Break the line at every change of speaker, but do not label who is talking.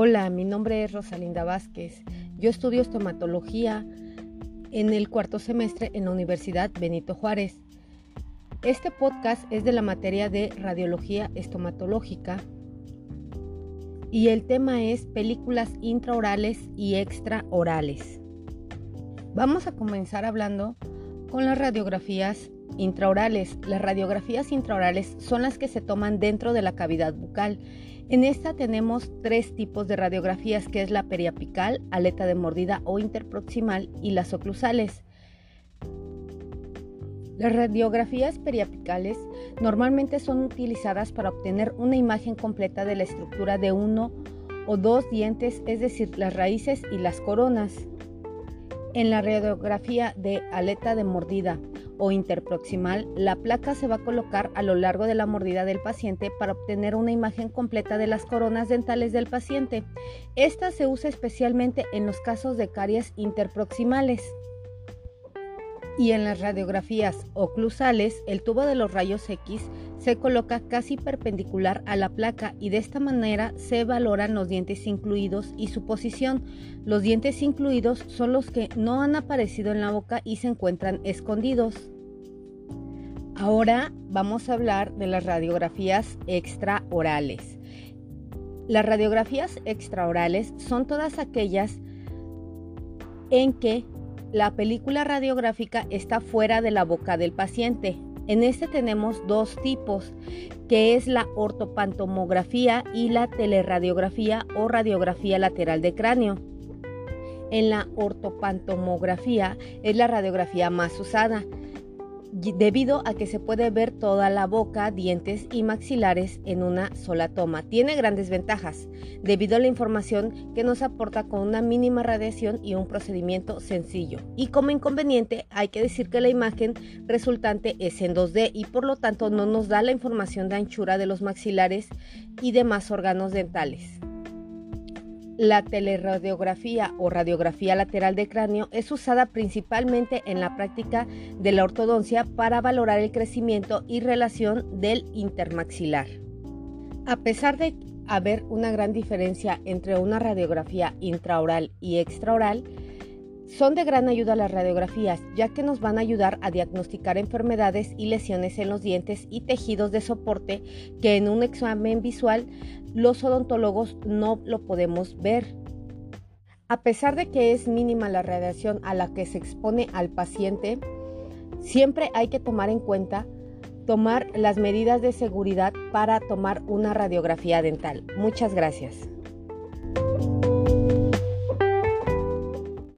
Hola, mi nombre es Rosalinda Vázquez. Yo estudio estomatología en el cuarto semestre en la Universidad Benito Juárez. Este podcast es de la materia de radiología estomatológica y el tema es películas intraorales y extraorales. Vamos a comenzar hablando con las radiografías intraorales. Las radiografías intraorales son las que se toman dentro de la cavidad bucal en esta tenemos tres tipos de radiografías, que es la periapical, aleta de mordida o interproximal y las oclusales. Las radiografías periapicales normalmente son utilizadas para obtener una imagen completa de la estructura de uno o dos dientes, es decir, las raíces y las coronas. En la radiografía de aleta de mordida o interproximal, la placa se va a colocar a lo largo de la mordida del paciente para obtener una imagen completa de las coronas dentales del paciente. Esta se usa especialmente en los casos de caries interproximales. Y en las radiografías oclusales, el tubo de los rayos X se coloca casi perpendicular a la placa y de esta manera se valoran los dientes incluidos y su posición. Los dientes incluidos son los que no han aparecido en la boca y se encuentran escondidos. Ahora vamos a hablar de las radiografías extraorales. Las radiografías extraorales son todas aquellas en que la película radiográfica está fuera de la boca del paciente. En este tenemos dos tipos, que es la ortopantomografía y la teleradiografía o radiografía lateral de cráneo. En la ortopantomografía es la radiografía más usada debido a que se puede ver toda la boca, dientes y maxilares en una sola toma. Tiene grandes ventajas debido a la información que nos aporta con una mínima radiación y un procedimiento sencillo. Y como inconveniente hay que decir que la imagen resultante es en 2D y por lo tanto no nos da la información de anchura de los maxilares y demás órganos dentales. La teleradiografía o radiografía lateral de cráneo es usada principalmente en la práctica de la ortodoncia para valorar el crecimiento y relación del intermaxilar. A pesar de haber una gran diferencia entre una radiografía intraoral y extraoral, son de gran ayuda las radiografías, ya que nos van a ayudar a diagnosticar enfermedades y lesiones en los dientes y tejidos de soporte que en un examen visual los odontólogos no lo podemos ver. A pesar de que es mínima la radiación a la que se expone al paciente, siempre hay que tomar en cuenta tomar las medidas de seguridad para tomar una radiografía dental. Muchas gracias.